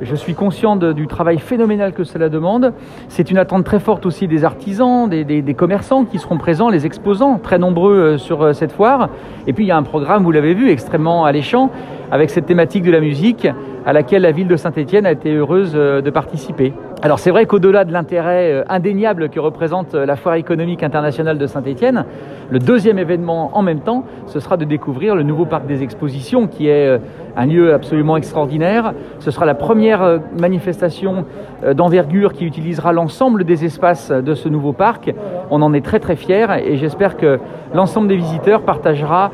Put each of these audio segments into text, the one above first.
Je suis conscient du travail phénoménal que cela demande. C'est une attente très forte aussi des artisans, des, commerçants qui seront présents, les exposants, très nombreux euh, sur euh, cette foire. Et puis il y a un programme, vous l'avez vu, extrêmement alléchant, avec cette thématique de la musique, à laquelle la ville de Saint-Étienne a été heureuse euh, de participer. Alors c'est vrai qu'au-delà de l'intérêt indéniable que représente la foire économique internationale de Saint-Étienne, le deuxième événement en même temps, ce sera de découvrir le nouveau parc des expositions, qui est un lieu absolument extraordinaire. Ce sera la première manifestation d'envergure qui utilisera l'ensemble des espaces de ce nouveau parc. On en est très très fiers et j'espère que l'ensemble des visiteurs partagera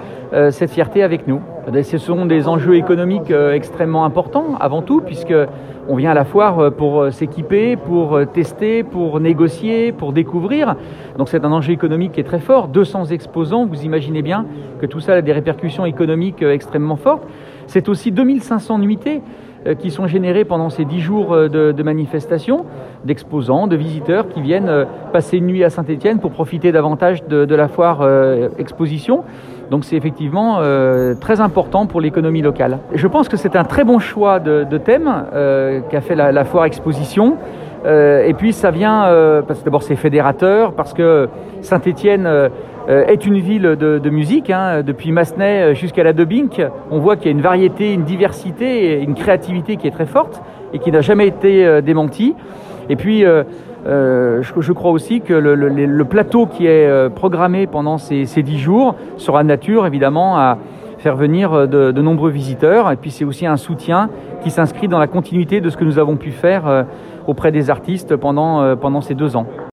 cette fierté avec nous. Ce sont des enjeux économiques extrêmement importants avant tout, puisque on vient à la foire pour s'équiper, pour tester, pour négocier, pour découvrir. Donc c'est un enjeu économique qui est très fort. 200 exposants, vous imaginez bien que tout ça a des répercussions économiques extrêmement fortes. C'est aussi 2500 nuitées qui sont générées pendant ces 10 jours de, de manifestation, d'exposants, de visiteurs qui viennent passer une nuit à Saint-Étienne pour profiter davantage de, la foire euh, exposition. Donc c'est effectivement euh, très important pour l'économie locale. Je pense que c'est un très bon choix de, de thème euh, qu'a fait la, la, foire exposition. Euh, et puis ça vient, euh, parce que d'abord c'est fédérateur, parce que Saint-Étienne est une ville de, de musique. Hein, depuis Massenet jusqu'à la Debink, on voit qu'il y a une variété, une diversité, une créativité qui est très forte et qui n'a jamais été démentie. Et puis euh, je, crois aussi que le, le, le, plateau qui est programmé pendant ces, ces 10 jours sera nature évidemment à faire venir de, de nombreux visiteurs et puis c'est aussi un soutien qui s'inscrit dans la continuité de ce que nous avons pu faire auprès des artistes pendant, pendant ces deux ans.